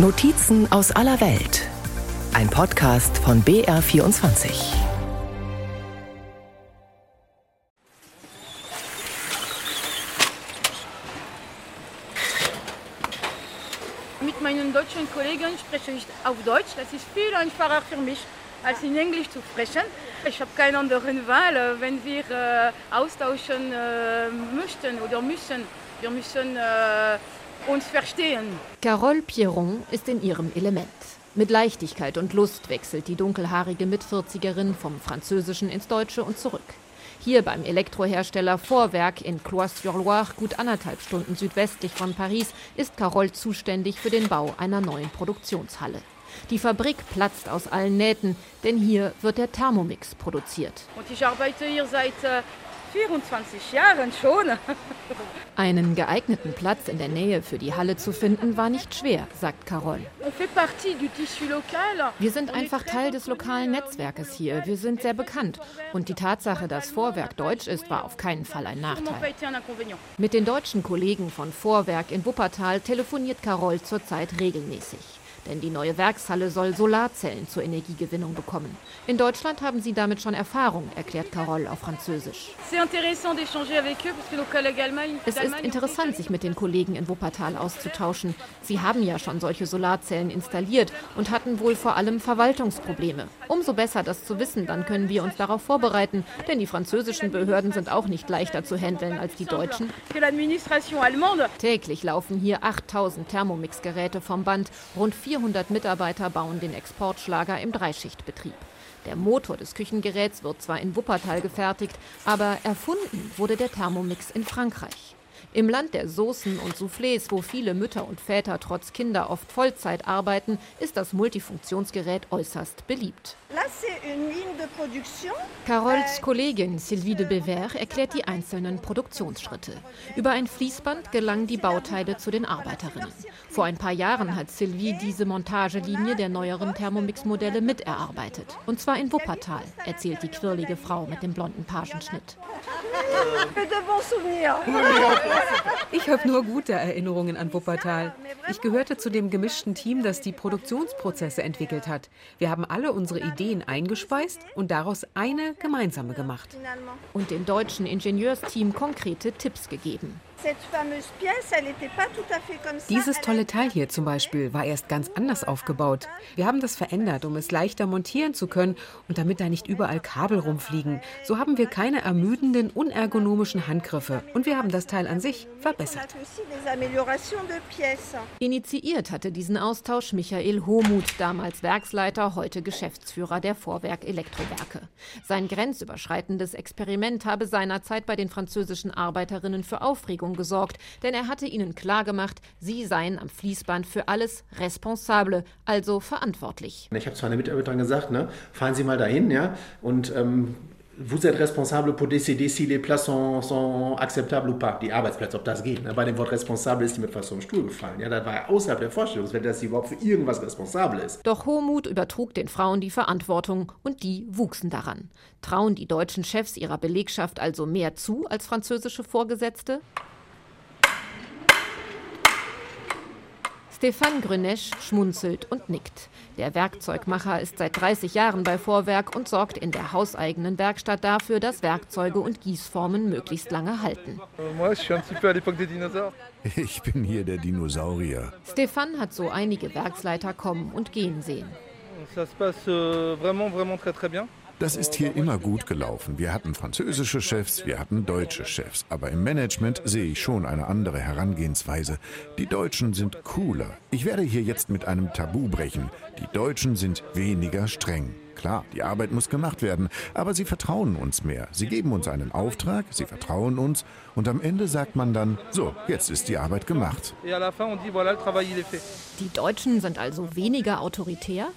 Notizen aus aller Welt. Ein Podcast von BR24. Mit meinen deutschen Kollegen spreche ich auf Deutsch. Das ist viel einfacher für mich, als in Englisch zu sprechen. Ich habe keine andere Wahl, wenn wir äh, austauschen äh, möchten oder müssen. Wir müssen äh, uns verstehen. Carole Pierron ist in ihrem Element. Mit Leichtigkeit und Lust wechselt die dunkelhaarige Mitvierzigerin vom Französischen ins Deutsche und zurück. Hier beim Elektrohersteller Vorwerk in Cloise-sur-Loire, gut anderthalb Stunden südwestlich von Paris, ist Carole zuständig für den Bau einer neuen Produktionshalle. Die Fabrik platzt aus allen Nähten, denn hier wird der Thermomix produziert. Und ich arbeite hier seit äh, 24 Jahren schon. Einen geeigneten Platz in der Nähe für die Halle zu finden, war nicht schwer, sagt Carole. Wir sind einfach Teil des lokalen Netzwerkes hier. Wir sind sehr bekannt. Und die Tatsache, dass Vorwerk deutsch ist, war auf keinen Fall ein Nachteil. Mit den deutschen Kollegen von Vorwerk in Wuppertal telefoniert Carole zurzeit regelmäßig. Denn die neue Werkshalle soll Solarzellen zur Energiegewinnung bekommen. In Deutschland haben sie damit schon Erfahrung, erklärt Carole auf Französisch. Es ist interessant, sich mit den Kollegen in Wuppertal auszutauschen. Sie haben ja schon solche Solarzellen installiert und hatten wohl vor allem Verwaltungsprobleme. Umso besser, das zu wissen, dann können wir uns darauf vorbereiten, denn die französischen Behörden sind auch nicht leichter zu handeln als die deutschen. Täglich laufen hier 8000 Thermomix-Geräte vom Band, rund 400 Mitarbeiter bauen den Exportschlager im Dreischichtbetrieb. Der Motor des Küchengeräts wird zwar in Wuppertal gefertigt, aber erfunden wurde der Thermomix in Frankreich. Im Land der Soßen und Soufflés, wo viele Mütter und Väter trotz Kinder oft Vollzeit arbeiten, ist das Multifunktionsgerät äußerst beliebt. Carols Kollegin Sylvie de Bever erklärt die einzelnen Produktionsschritte. Über ein Fließband gelangen die Bauteile zu den Arbeiterinnen. Vor ein paar Jahren hat Sylvie diese Montagelinie der neueren Thermomix-Modelle miterarbeitet. Und zwar in Wuppertal, erzählt die quirlige Frau mit dem blonden Pagenschnitt. Ich habe nur gute Erinnerungen an Wuppertal. Ich gehörte zu dem gemischten Team, das die Produktionsprozesse entwickelt hat. Wir haben alle unsere Ideen eingespeist und daraus eine gemeinsame gemacht. Und dem deutschen Ingenieursteam konkrete Tipps gegeben. Dieses tolle Teil hier zum Beispiel war erst ganz anders aufgebaut. Wir haben das verändert, um es leichter montieren zu können und damit da nicht überall Kabel rumfliegen. So haben wir keine ermüdenden, unergonomischen Handgriffe und wir haben das Teil an sich verbessert. Initiiert hatte diesen Austausch Michael Homuth, damals Werksleiter, heute Geschäftsführer der Vorwerk Elektrowerke. Sein grenzüberschreitendes Experiment habe seinerzeit bei den französischen Arbeiterinnen für Aufregung Aufregung gesorgt, denn er hatte ihnen klargemacht, sie seien am Fließband für alles responsable, also verantwortlich. Ich habe zu meiner Mitarbeiterin gesagt, ne, fahren Sie mal dahin, ja, und ähm, vous êtes responsable pour décider si les plats sont, sont acceptables ou pas. Die Arbeitsplätze, ob das geht. Ne? Bei dem Wort responsable ist die mir fast vom Stuhl gefallen. Ja, das war ja außerhalb der Vorstellungswelt, dass sie überhaupt für irgendwas responsabel ist. Doch Hohmut übertrug den Frauen die Verantwortung und die wuchsen daran. Trauen die deutschen Chefs ihrer Belegschaft also mehr zu als französische Vorgesetzte? Stefan Grünesch schmunzelt und nickt. Der Werkzeugmacher ist seit 30 Jahren bei Vorwerk und sorgt in der hauseigenen Werkstatt dafür, dass Werkzeuge und Gießformen möglichst lange halten. Ich bin hier der Dinosaurier. Stefan hat so einige Werksleiter kommen und gehen sehen. Ça se passe euh, vraiment, vraiment très, très bien. Das ist hier immer gut gelaufen. Wir hatten französische Chefs, wir hatten deutsche Chefs. Aber im Management sehe ich schon eine andere Herangehensweise. Die Deutschen sind cooler. Ich werde hier jetzt mit einem Tabu brechen. Die Deutschen sind weniger streng. Klar, die Arbeit muss gemacht werden, aber sie vertrauen uns mehr. Sie geben uns einen Auftrag, sie vertrauen uns und am Ende sagt man dann, so, jetzt ist die Arbeit gemacht. Die Deutschen sind also weniger autoritär?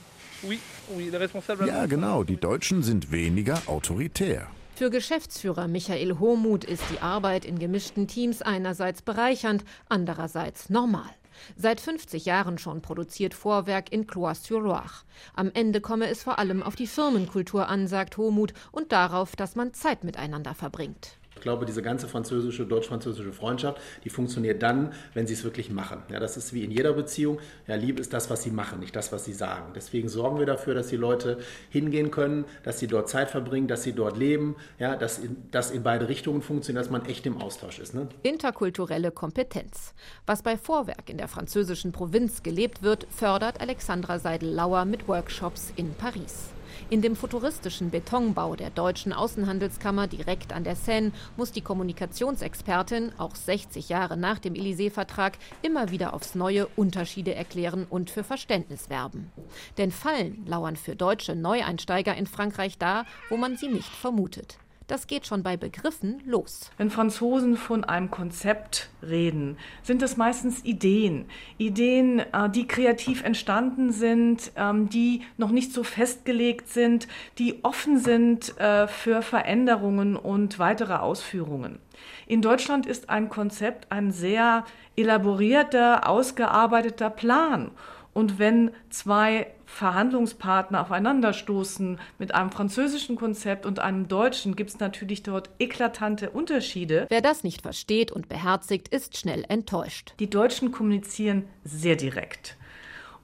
Ja, genau. Die Deutschen sind weniger autoritär. Für Geschäftsführer Michael Hohmuth ist die Arbeit in gemischten Teams einerseits bereichernd, andererseits normal. Seit 50 Jahren schon produziert Vorwerk in Cloise-sur-Loire. Am Ende komme es vor allem auf die Firmenkultur an, sagt Hohmuth, und darauf, dass man Zeit miteinander verbringt. Ich glaube, diese ganze französische, deutsch-französische Freundschaft, die funktioniert dann, wenn sie es wirklich machen. Ja, das ist wie in jeder Beziehung. Ja, Liebe ist das, was sie machen, nicht das, was sie sagen. Deswegen sorgen wir dafür, dass die Leute hingehen können, dass sie dort Zeit verbringen, dass sie dort leben, ja, dass das in beide Richtungen funktioniert, dass man echt im Austausch ist. Ne? Interkulturelle Kompetenz. Was bei Vorwerk in der französischen Provinz gelebt wird, fördert Alexandra Seidel-Lauer mit Workshops in Paris. In dem futuristischen Betonbau der deutschen Außenhandelskammer direkt an der Seine muss die Kommunikationsexpertin, auch 60 Jahre nach dem Élysée-Vertrag, immer wieder aufs Neue Unterschiede erklären und für Verständnis werben. Denn Fallen lauern für deutsche Neueinsteiger in Frankreich da, wo man sie nicht vermutet. Das geht schon bei Begriffen los. Wenn Franzosen von einem Konzept reden, sind es meistens Ideen. Ideen, äh, die kreativ entstanden sind, ähm, die noch nicht so festgelegt sind, die offen sind äh, für Veränderungen und weitere Ausführungen. In Deutschland ist ein Konzept ein sehr elaborierter, ausgearbeiteter Plan. Und wenn zwei Verhandlungspartner aufeinanderstoßen mit einem französischen Konzept und einem deutschen, gibt es natürlich dort eklatante Unterschiede. Wer das nicht versteht und beherzigt, ist schnell enttäuscht. Die Deutschen kommunizieren sehr direkt.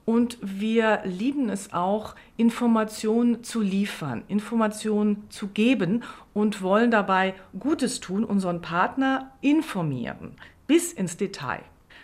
Und wir lieben es auch, Informationen zu liefern, Informationen zu geben und wollen dabei Gutes tun, unseren Partner informieren, bis ins Detail.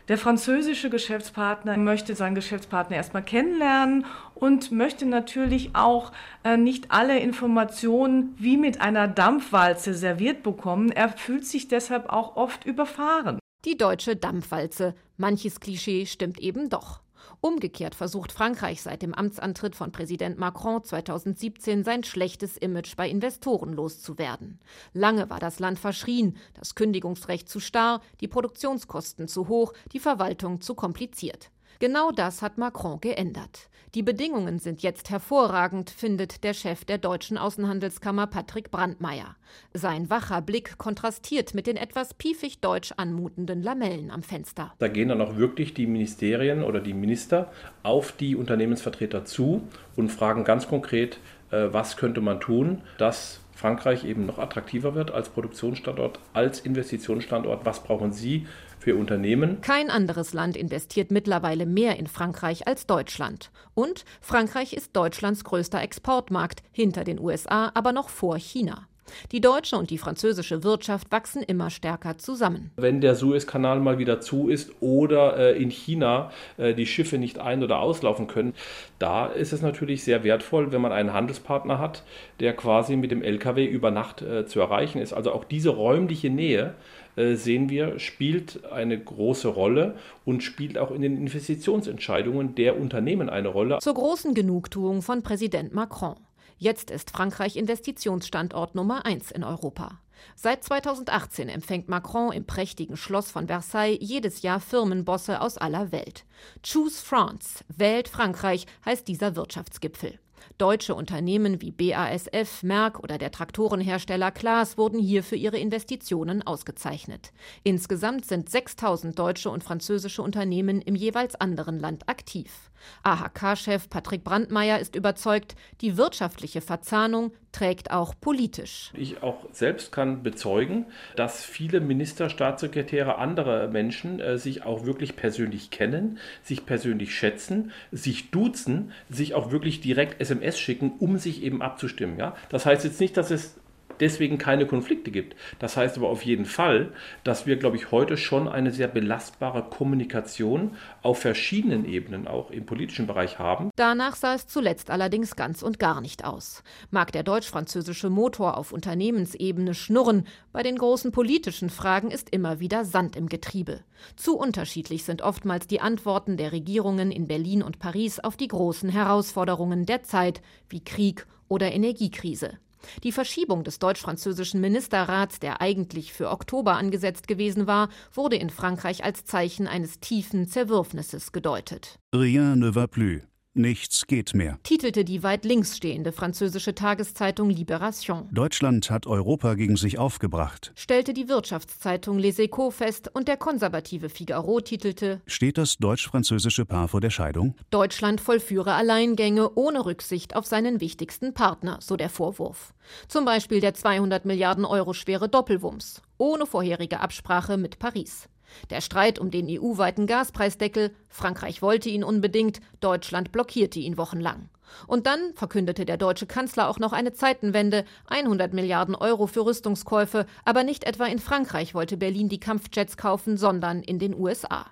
Der französische Geschäftspartner möchte seinen Geschäftspartner erstmal kennenlernen und möchte natürlich auch äh, nicht alle Informationen wie mit einer Dampfwalze serviert bekommen. Er fühlt sich deshalb auch oft überfahren. Die deutsche Dampfwalze. Manches Klischee stimmt eben doch. Umgekehrt versucht Frankreich seit dem Amtsantritt von Präsident Macron 2017 sein schlechtes Image bei Investoren loszuwerden. Lange war das Land verschrien, das Kündigungsrecht zu starr, die Produktionskosten zu hoch, die Verwaltung zu kompliziert. Genau das hat Macron geändert. Die Bedingungen sind jetzt hervorragend, findet der Chef der deutschen Außenhandelskammer Patrick Brandmeier. Sein wacher Blick kontrastiert mit den etwas piefig deutsch anmutenden Lamellen am Fenster. Da gehen dann auch wirklich die Ministerien oder die Minister auf die Unternehmensvertreter zu und fragen ganz konkret, äh, was könnte man tun, dass Frankreich eben noch attraktiver wird als Produktionsstandort, als Investitionsstandort. Was brauchen Sie für Unternehmen. Kein anderes Land investiert mittlerweile mehr in Frankreich als Deutschland. Und Frankreich ist Deutschlands größter Exportmarkt, hinter den USA aber noch vor China. Die deutsche und die französische Wirtschaft wachsen immer stärker zusammen. Wenn der Suezkanal mal wieder zu ist oder äh, in China äh, die Schiffe nicht ein- oder auslaufen können, da ist es natürlich sehr wertvoll, wenn man einen Handelspartner hat, der quasi mit dem Lkw über Nacht äh, zu erreichen ist. Also auch diese räumliche Nähe äh, sehen wir, spielt eine große Rolle und spielt auch in den Investitionsentscheidungen der Unternehmen eine Rolle. Zur großen Genugtuung von Präsident Macron. Jetzt ist Frankreich Investitionsstandort Nummer eins in Europa. Seit 2018 empfängt Macron im prächtigen Schloss von Versailles jedes Jahr Firmenbosse aus aller Welt. Choose France, wählt Frankreich, heißt dieser Wirtschaftsgipfel. Deutsche Unternehmen wie BASF, Merck oder der Traktorenhersteller Klaas wurden hier für ihre Investitionen ausgezeichnet. Insgesamt sind 6000 deutsche und französische Unternehmen im jeweils anderen Land aktiv. AHK-Chef Patrick Brandmeier ist überzeugt, die wirtschaftliche Verzahnung trägt auch politisch. Ich auch selbst kann bezeugen, dass viele Minister, Staatssekretäre, andere Menschen äh, sich auch wirklich persönlich kennen, sich persönlich schätzen, sich duzen, sich auch wirklich direkt SMS schicken, um sich eben abzustimmen. Ja? Das heißt jetzt nicht, dass es deswegen keine Konflikte gibt. Das heißt aber auf jeden Fall, dass wir, glaube ich, heute schon eine sehr belastbare Kommunikation auf verschiedenen Ebenen auch im politischen Bereich haben. Danach sah es zuletzt allerdings ganz und gar nicht aus. Mag der deutsch-französische Motor auf Unternehmensebene schnurren, bei den großen politischen Fragen ist immer wieder Sand im Getriebe. Zu unterschiedlich sind oftmals die Antworten der Regierungen in Berlin und Paris auf die großen Herausforderungen der Zeit, wie Krieg oder Energiekrise. Die Verschiebung des deutsch-französischen Ministerrats, der eigentlich für Oktober angesetzt gewesen war, wurde in Frankreich als Zeichen eines tiefen Zerwürfnisses gedeutet. Rien ne va plus. Nichts geht mehr, titelte die weit links stehende französische Tageszeitung Libération. Deutschland hat Europa gegen sich aufgebracht, stellte die Wirtschaftszeitung Les Echos fest und der konservative Figaro titelte Steht das deutsch-französische Paar vor der Scheidung? Deutschland vollführe Alleingänge ohne Rücksicht auf seinen wichtigsten Partner, so der Vorwurf. Zum Beispiel der 200 Milliarden Euro schwere Doppelwumms, ohne vorherige Absprache mit Paris. Der Streit um den EU-weiten Gaspreisdeckel, Frankreich wollte ihn unbedingt, Deutschland blockierte ihn wochenlang. Und dann verkündete der deutsche Kanzler auch noch eine Zeitenwende, 100 Milliarden Euro für Rüstungskäufe, aber nicht etwa in Frankreich wollte Berlin die Kampfjets kaufen, sondern in den USA.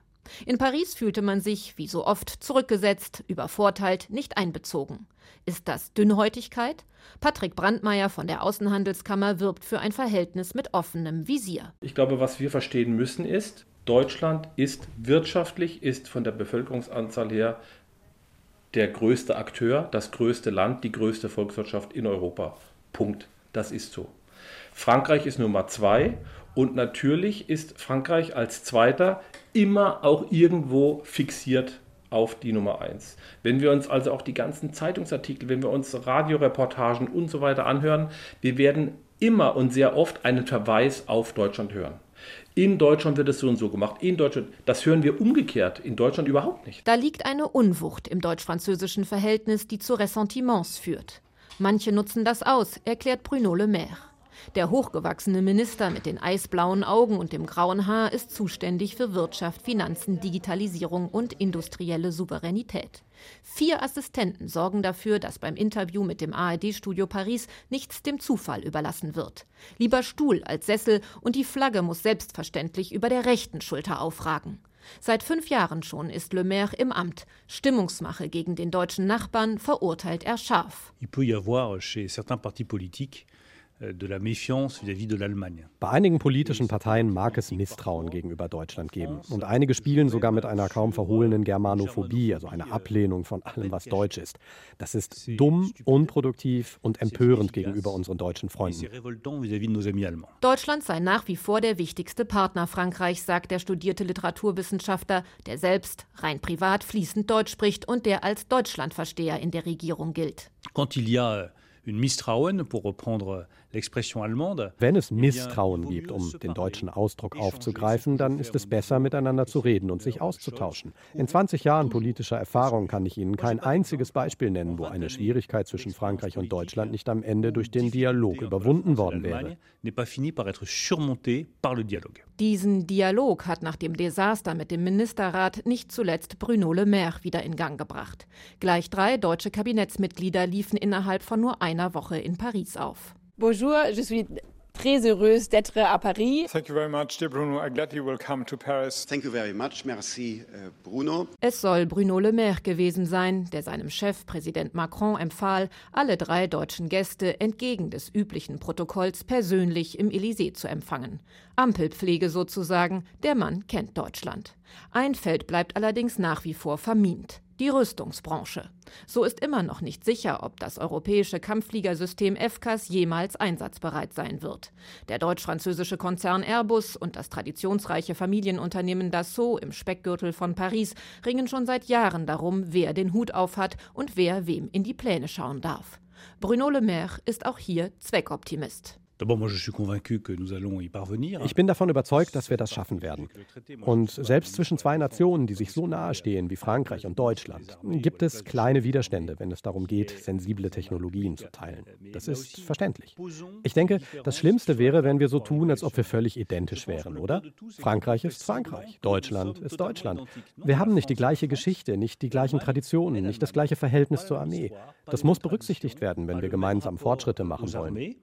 In Paris fühlte man sich, wie so oft, zurückgesetzt, übervorteilt, nicht einbezogen. Ist das Dünnhäutigkeit? Patrick Brandmeier von der Außenhandelskammer wirbt für ein Verhältnis mit offenem Visier. Ich glaube, was wir verstehen müssen ist, Deutschland ist wirtschaftlich, ist von der Bevölkerungsanzahl her der größte Akteur, das größte Land, die größte Volkswirtschaft in Europa. Punkt. Das ist so. Frankreich ist Nummer zwei und natürlich ist Frankreich als Zweiter immer auch irgendwo fixiert auf die Nummer eins. Wenn wir uns also auch die ganzen Zeitungsartikel, wenn wir uns Radioreportagen und so weiter anhören, wir werden immer und sehr oft einen Verweis auf Deutschland hören. In Deutschland wird es so und so gemacht. In Deutschland, das hören wir umgekehrt. In Deutschland überhaupt nicht. Da liegt eine Unwucht im deutsch-französischen Verhältnis, die zu Ressentiments führt. Manche nutzen das aus, erklärt Bruno Le Maire. Der hochgewachsene Minister mit den eisblauen Augen und dem grauen Haar ist zuständig für Wirtschaft, Finanzen, Digitalisierung und industrielle Souveränität. Vier Assistenten sorgen dafür, dass beim Interview mit dem ARD-Studio Paris nichts dem Zufall überlassen wird. Lieber Stuhl als Sessel und die Flagge muss selbstverständlich über der rechten Schulter aufragen. Seit fünf Jahren schon ist Le Maire im Amt. Stimmungsmache gegen den deutschen Nachbarn verurteilt er scharf. Il peut y avoir chez certains partis politiques Bei einigen politischen Parteien mag es Misstrauen gegenüber Deutschland geben. Und einige spielen sogar mit einer kaum verhohlenen Germanophobie, also einer Ablehnung von allem, was deutsch ist. Das ist dumm, unproduktiv und empörend gegenüber unseren deutschen Freunden. Deutschland sei nach wie vor der wichtigste Partner Frankreichs, sagt der studierte Literaturwissenschaftler, der selbst rein privat fließend Deutsch spricht und der als Deutschlandversteher in der Regierung gilt. Quand il y a une Misstrauen, pour reprendre wenn es Misstrauen gibt, um den deutschen Ausdruck aufzugreifen, dann ist es besser, miteinander zu reden und sich auszutauschen. In 20 Jahren politischer Erfahrung kann ich Ihnen kein einziges Beispiel nennen, wo eine Schwierigkeit zwischen Frankreich und Deutschland nicht am Ende durch den Dialog überwunden worden wäre. Diesen Dialog hat nach dem Desaster mit dem Ministerrat nicht zuletzt Bruno Le Maire wieder in Gang gebracht. Gleich drei deutsche Kabinettsmitglieder liefen innerhalb von nur einer Woche in Paris auf. Bonjour, je suis très heureuse d'être à Paris. Thank you very much, dear Bruno. I'm glad you will come to Paris. Thank you very much. Merci, uh, Bruno. Es soll Bruno Le Maire gewesen sein, der seinem Chef Präsident Macron empfahl, alle drei deutschen Gäste entgegen des üblichen Protokolls persönlich im Élysée zu empfangen. Ampelpflege sozusagen, der Mann kennt Deutschland. Ein Feld bleibt allerdings nach wie vor vermint die Rüstungsbranche. So ist immer noch nicht sicher, ob das europäische Kampffliegersystem FCAS jemals einsatzbereit sein wird. Der deutsch-französische Konzern Airbus und das traditionsreiche Familienunternehmen Dassault im Speckgürtel von Paris ringen schon seit Jahren darum, wer den Hut aufhat und wer wem in die Pläne schauen darf. Bruno Le Maire ist auch hier Zweckoptimist. Ich bin davon überzeugt, dass wir das schaffen werden. Und selbst zwischen zwei Nationen, die sich so nahe stehen wie Frankreich und Deutschland, gibt es kleine Widerstände, wenn es darum geht, sensible Technologien zu teilen. Das ist verständlich. Ich denke, das Schlimmste wäre, wenn wir so tun, als ob wir völlig identisch wären, oder? Frankreich ist Frankreich, Deutschland ist Deutschland. Wir haben nicht die gleiche Geschichte, nicht die gleichen Traditionen, nicht das gleiche Verhältnis zur Armee. Das muss berücksichtigt werden, wenn wir gemeinsam Fortschritte machen wollen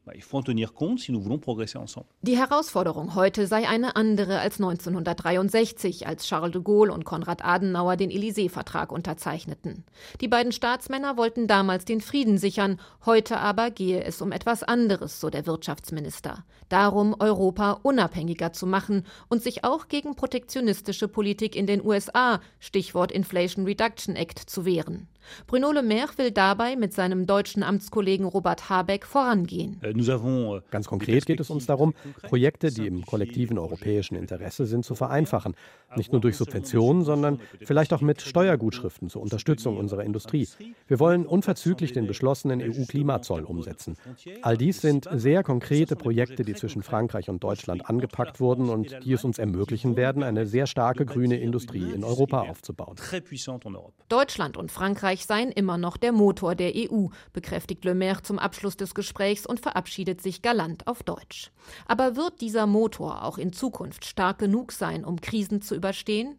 Die Herausforderung heute sei eine andere als 1963, als Charles de Gaulle und Konrad Adenauer den Élysée-Vertrag unterzeichneten. Die beiden Staatsmänner wollten damals den Frieden sichern, heute aber gehe es um etwas anderes, so der Wirtschaftsminister. Darum, Europa unabhängiger zu machen und sich auch gegen protektionistische Politik in den USA, Stichwort Inflation Reduction Act, zu wehren. Bruno Le Maire will dabei mit seinem deutschen Amtskollegen Robert Habeck vorangehen. Äh, äh, Ganz konkret geht es uns darum, Projekte, die im kollektiven europäischen Interesse sind, zu vereinfachen. Nicht nur durch Subventionen, sondern vielleicht auch mit Steuergutschriften zur Unterstützung unserer Industrie. Wir wollen unverzüglich den beschlossenen EU-Klimazoll umsetzen. All dies sind sehr konkrete Projekte, die zwischen Frankreich und Deutschland angepackt wurden und die es uns ermöglichen werden, eine sehr starke grüne Industrie in Europa aufzubauen. Deutschland und Frankreich seien immer noch der Motor der EU, bekräftigt Le Maire zum Abschluss des Gesprächs und verabschiedet sich galant auf Deutsch. Aber wird dieser Motor auch in Zukunft stark genug sein, um Krisen zu überstehen?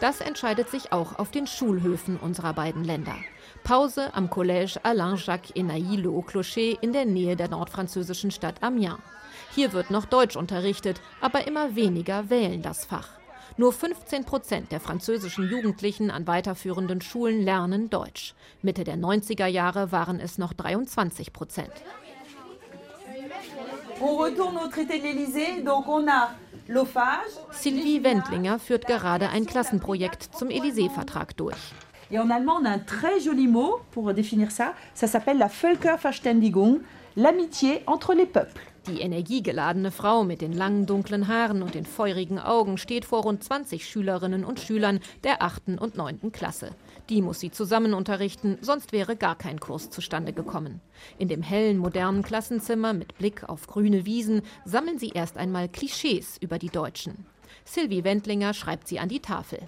Das entscheidet sich auch auf den Schulhöfen unserer beiden Länder. Pause am Collège Alain-Jacques Enailly Le Haut-Clocher in der Nähe der nordfranzösischen Stadt Amiens. Hier wird noch Deutsch unterrichtet, aber immer weniger wählen das Fach. Nur 15 Prozent der französischen Jugendlichen an weiterführenden Schulen lernen Deutsch. Mitte der 90er Jahre waren es noch 23 Prozent. Sylvie Wendlinger führt gerade ein Klassenprojekt zum Élysée-Vertrag durch. Et en allemand, on a un très joli mot pour définir ça. Ça s'appelle la Völkerverständigung, l'amitié entre les peuples. Die energiegeladene Frau mit den langen dunklen Haaren und den feurigen Augen steht vor rund 20 Schülerinnen und Schülern der 8. und 9. Klasse. Die muss sie zusammen unterrichten, sonst wäre gar kein Kurs zustande gekommen. In dem hellen, modernen Klassenzimmer mit Blick auf grüne Wiesen sammeln sie erst einmal Klischees über die Deutschen. Sylvie Wendlinger schreibt sie an die Tafel.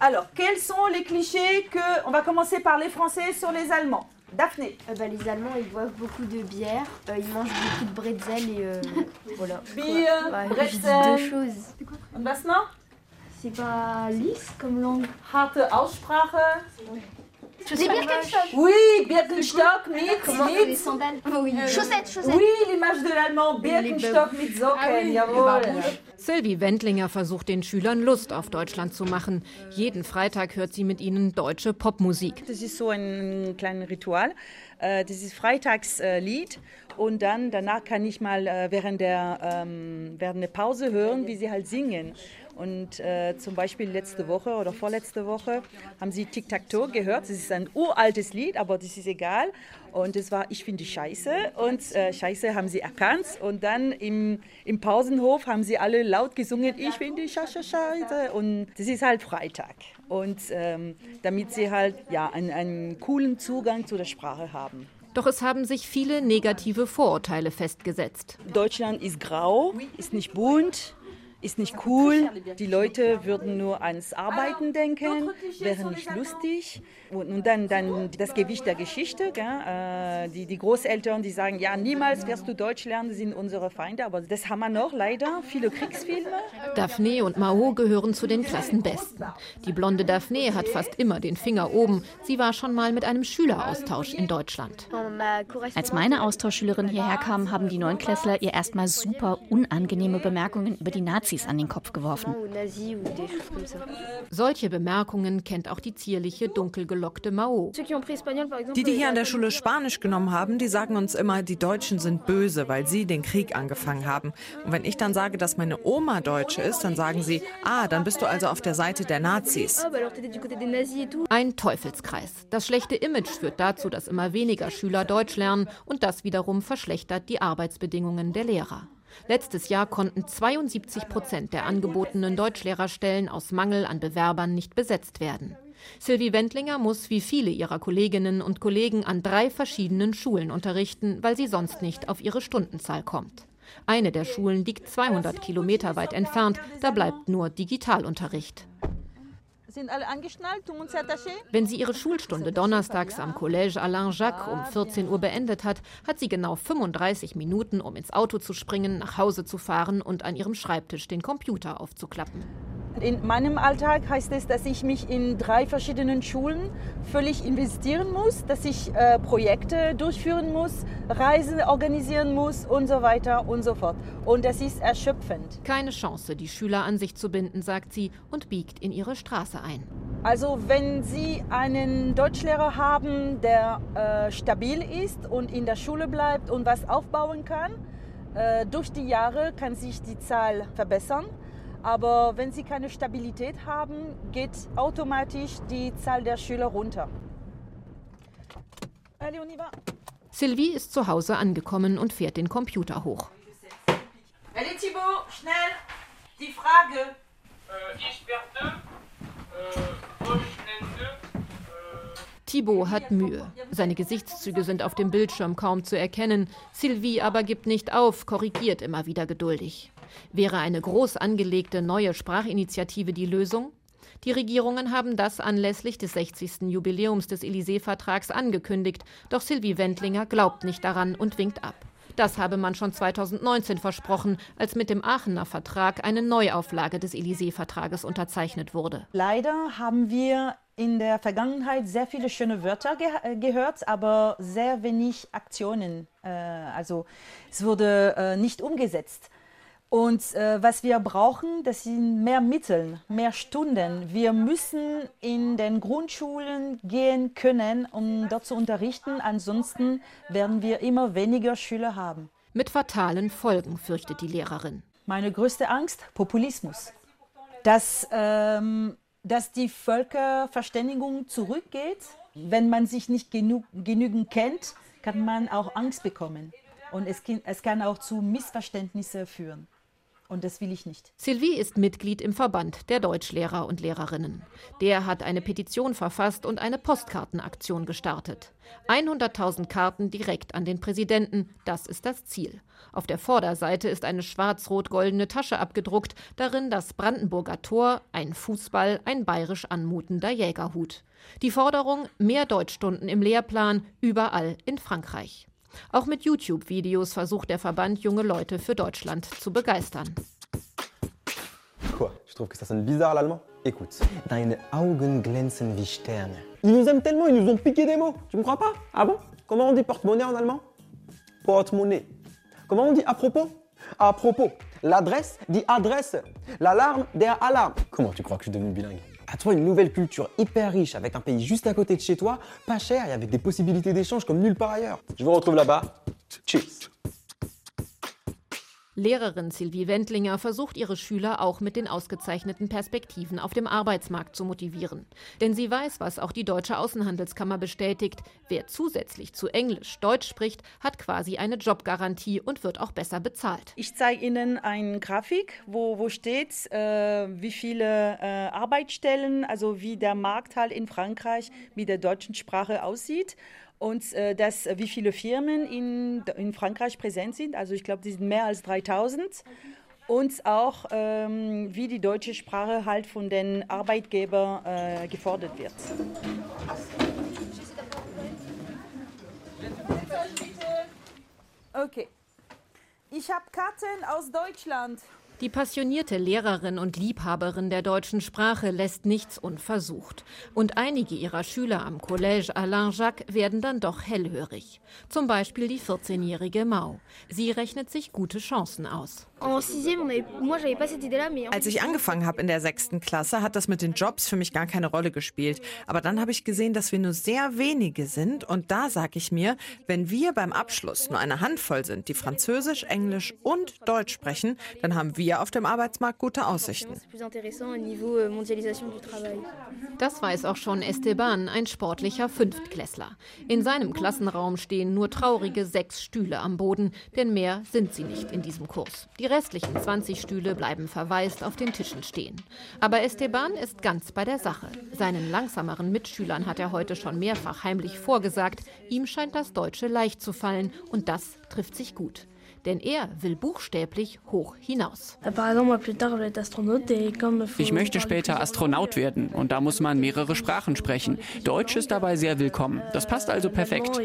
Alors, quels sont les clichés que on va commencer par les Français sur les Allemands Daphné. Euh, bah, les Allemands, ils boivent beaucoup de bière, euh, ils mangent beaucoup de bretzel et euh, voilà. Bier, bah, bretzel. deux choses. Und was noch? C'est pas lisse comme langue. Harte Aussprache. Les Birkenstock. Oui, Birkenstock mit, Comment mit. les sandales Oui. Chaussettes, chaussettes. Oui, l'image de l'allemand, Birkenstock mit Socken, jawohl. Sylvie Wendlinger versucht den Schülern Lust auf Deutschland zu machen. Jeden Freitag hört sie mit ihnen deutsche Popmusik. Das ist so ein kleines Ritual. Äh, Das ist Freitagslied und dann danach kann ich mal äh, während der, ähm, während der Pause hören, wie sie halt singen. Und äh, zum Beispiel letzte Woche oder vorletzte Woche haben sie Tic-Tac-Toe gehört. Das ist ein uraltes Lied, aber das ist egal. Und es war Ich finde Scheiße. Und äh, Scheiße haben sie erkannt. Und dann im, im Pausenhof haben sie alle laut gesungen Ich finde Scheiße, Scheiße. Und das ist halt Freitag. Und ähm, damit sie halt ja, einen, einen coolen Zugang zu der Sprache haben. Doch es haben sich viele negative Vorurteile festgesetzt. Deutschland ist grau, ist nicht bunt, ist nicht cool. Die Leute würden nur ans Arbeiten denken, wäre nicht lustig. Und, und dann, dann das Gewicht der Geschichte. Gell? Äh, die, die Großeltern, die sagen, ja, niemals wirst du Deutsch lernen, das sind unsere Feinde. Aber das haben wir noch leider, viele Kriegsfilme. Daphne und Mao gehören zu den Klassenbesten. Die blonde Daphne hat fast immer den Finger oben. Sie war schon mal mit einem Schüleraustausch in Deutschland. Als meine Austauschschülerin hierher kam, haben die Neunklässler ihr erstmal super unangenehme Bemerkungen über die Nazis an den Kopf geworfen. Solche Bemerkungen kennt auch die zierliche, dunkelgelockte Mao. Die, die hier an der Schule Spanisch genommen haben, die sagen uns immer, die Deutschen sind böse, weil sie den Krieg angefangen haben. Und wenn ich dann sage, dass meine Oma Deutsche ist, dann sagen sie, ah, dann bist du also auf der Seite der Nazis. Ein Teufelskreis. Das schlechte Image führt dazu, dass immer weniger Schüler Deutsch lernen und das wiederum verschlechtert die Arbeitsbedingungen der Lehrer. Letztes Jahr konnten 72 Prozent der angebotenen Deutschlehrerstellen aus Mangel an Bewerbern nicht besetzt werden. Sylvie Wendlinger muss wie viele ihrer Kolleginnen und Kollegen an drei verschiedenen Schulen unterrichten, weil sie sonst nicht auf ihre Stundenzahl kommt. Eine der Schulen liegt 200 Kilometer weit entfernt, da bleibt nur Digitalunterricht. Wenn sie ihre Schulstunde donnerstags am Collège Alain Jacques um 14 Uhr beendet hat, hat sie genau 35 Minuten, um ins Auto zu springen, nach Hause zu fahren und an ihrem Schreibtisch den Computer aufzuklappen. In meinem Alltag heißt es, dass ich mich in drei verschiedenen Schulen völlig investieren muss, dass ich äh, Projekte durchführen muss, Reisen organisieren muss und so weiter und so fort. Und das ist erschöpfend. Keine Chance, die Schüler an sich zu binden, sagt sie und biegt in ihre Straße ein. Also wenn Sie einen Deutschlehrer haben, der äh, stabil ist und in der Schule bleibt und was aufbauen kann, äh, durch die Jahre kann sich die Zahl verbessern. Aber wenn sie keine Stabilität haben, geht automatisch die Zahl der Schüler runter. Sylvie ist zu Hause angekommen und fährt den Computer hoch. Allez Thibaut, schnell! Die Frage. Äh, ich werde äh, Thibaut hat Mühe. Seine Gesichtszüge sind auf dem Bildschirm kaum zu erkennen. Sylvie aber gibt nicht auf, korrigiert immer wieder geduldig. Wäre eine groß angelegte neue Sprachinitiative die Lösung? Die Regierungen haben das anlässlich des 60. Jubiläums des Élysée-Vertrags angekündigt, doch Sylvie Wendlinger glaubt nicht daran und winkt ab. Das habe man schon 2019 versprochen, als mit dem Aachener Vertrag eine Neuauflage des Élysée-Vertrages unterzeichnet wurde. Leider haben wir in der Vergangenheit sehr viele schöne Wörter ge äh, gehört, aber sehr wenig Aktionen. Äh, also es wurde äh, nicht umgesetzt. Und äh, was wir brauchen, das sind mehr Mittel, mehr Stunden. Wir müssen in den Grundschulen gehen können, um dort zu unterrichten. Ansonsten werden wir immer weniger Schüler haben. Mit fatalen Folgen, fürchtet die Lehrerin. Meine größte Angst, Populismus. Dass, ähm, dass die Völkerverständigung zurückgeht. Wenn man sich nicht genug, genügend kennt, kann man auch Angst bekommen. Und es, es kann auch zu Missverständnissen führen. Und das will ich nicht. Sylvie ist Mitglied im Verband der Deutschlehrer und Lehrerinnen. Der hat eine Petition verfasst und eine Postkartenaktion gestartet. 100.000 Karten direkt an den Präsidenten, das ist das Ziel. Auf der Vorderseite ist eine schwarz-rot-goldene Tasche abgedruckt, darin das Brandenburger Tor, ein Fußball, ein bayerisch anmutender Jägerhut. Die Forderung mehr Deutschstunden im Lehrplan überall in Frankreich. Auch mit YouTube-Videos versucht der Verband, junge Leute für Deutschland zu begeistern. Quoi Tu trouves que ça sonne bizarre l'allemand Écoute, deine Augen glänzen wie Sterne. Ils nous aiment tellement, ils nous ont piqué des mots. Tu me crois pas Ah bon Comment on dit porte-monnaie en allemand Porte-monnaie. Comment on dit à propos À propos. L'adresse dit adresse. L'alarme, der Alarme. Comment tu crois que je suis devenu bilingue à toi une nouvelle culture hyper riche avec un pays juste à côté de chez toi, pas cher et avec des possibilités d'échange comme nulle part ailleurs. Je vous retrouve là-bas. Tschüss. Lehrerin Sylvie Wendlinger versucht ihre Schüler auch mit den ausgezeichneten Perspektiven auf dem Arbeitsmarkt zu motivieren. Denn sie weiß, was auch die Deutsche Außenhandelskammer bestätigt. Wer zusätzlich zu Englisch Deutsch spricht, hat quasi eine Jobgarantie und wird auch besser bezahlt. Ich zeige Ihnen eine Grafik, wo, wo steht, äh, wie viele äh, Arbeitsstellen, also wie der Markt halt in Frankreich mit der deutschen Sprache aussieht und äh, dass, wie viele Firmen in, in Frankreich präsent sind. Also ich glaube, die sind mehr als 3000. Und auch, ähm, wie die deutsche Sprache halt von den Arbeitgebern äh, gefordert wird. Okay. Ich habe Karten aus Deutschland. Die passionierte Lehrerin und Liebhaberin der deutschen Sprache lässt nichts unversucht. Und einige ihrer Schüler am Collège Alain Jacques werden dann doch hellhörig. Zum Beispiel die 14-jährige Mau. Sie rechnet sich gute Chancen aus. Als ich angefangen habe in der sechsten Klasse, hat das mit den Jobs für mich gar keine Rolle gespielt. Aber dann habe ich gesehen, dass wir nur sehr wenige sind. Und da sage ich mir, wenn wir beim Abschluss nur eine Handvoll sind, die Französisch, Englisch und Deutsch sprechen, dann haben wir auf dem Arbeitsmarkt gute Aussichten. Das weiß auch schon Esteban, ein sportlicher Fünftklässler. In seinem Klassenraum stehen nur traurige sechs Stühle am Boden, denn mehr sind sie nicht in diesem Kurs. Die restlichen 20 Stühle bleiben verwaist auf den Tischen stehen. Aber Esteban ist ganz bei der Sache. Seinen langsameren Mitschülern hat er heute schon mehrfach heimlich vorgesagt, ihm scheint das Deutsche leicht zu fallen und das trifft sich gut denn er will buchstäblich hoch hinaus. Ich möchte später Astronaut werden und da muss man mehrere Sprachen sprechen. Deutsch ist dabei sehr willkommen. Das passt also perfekt.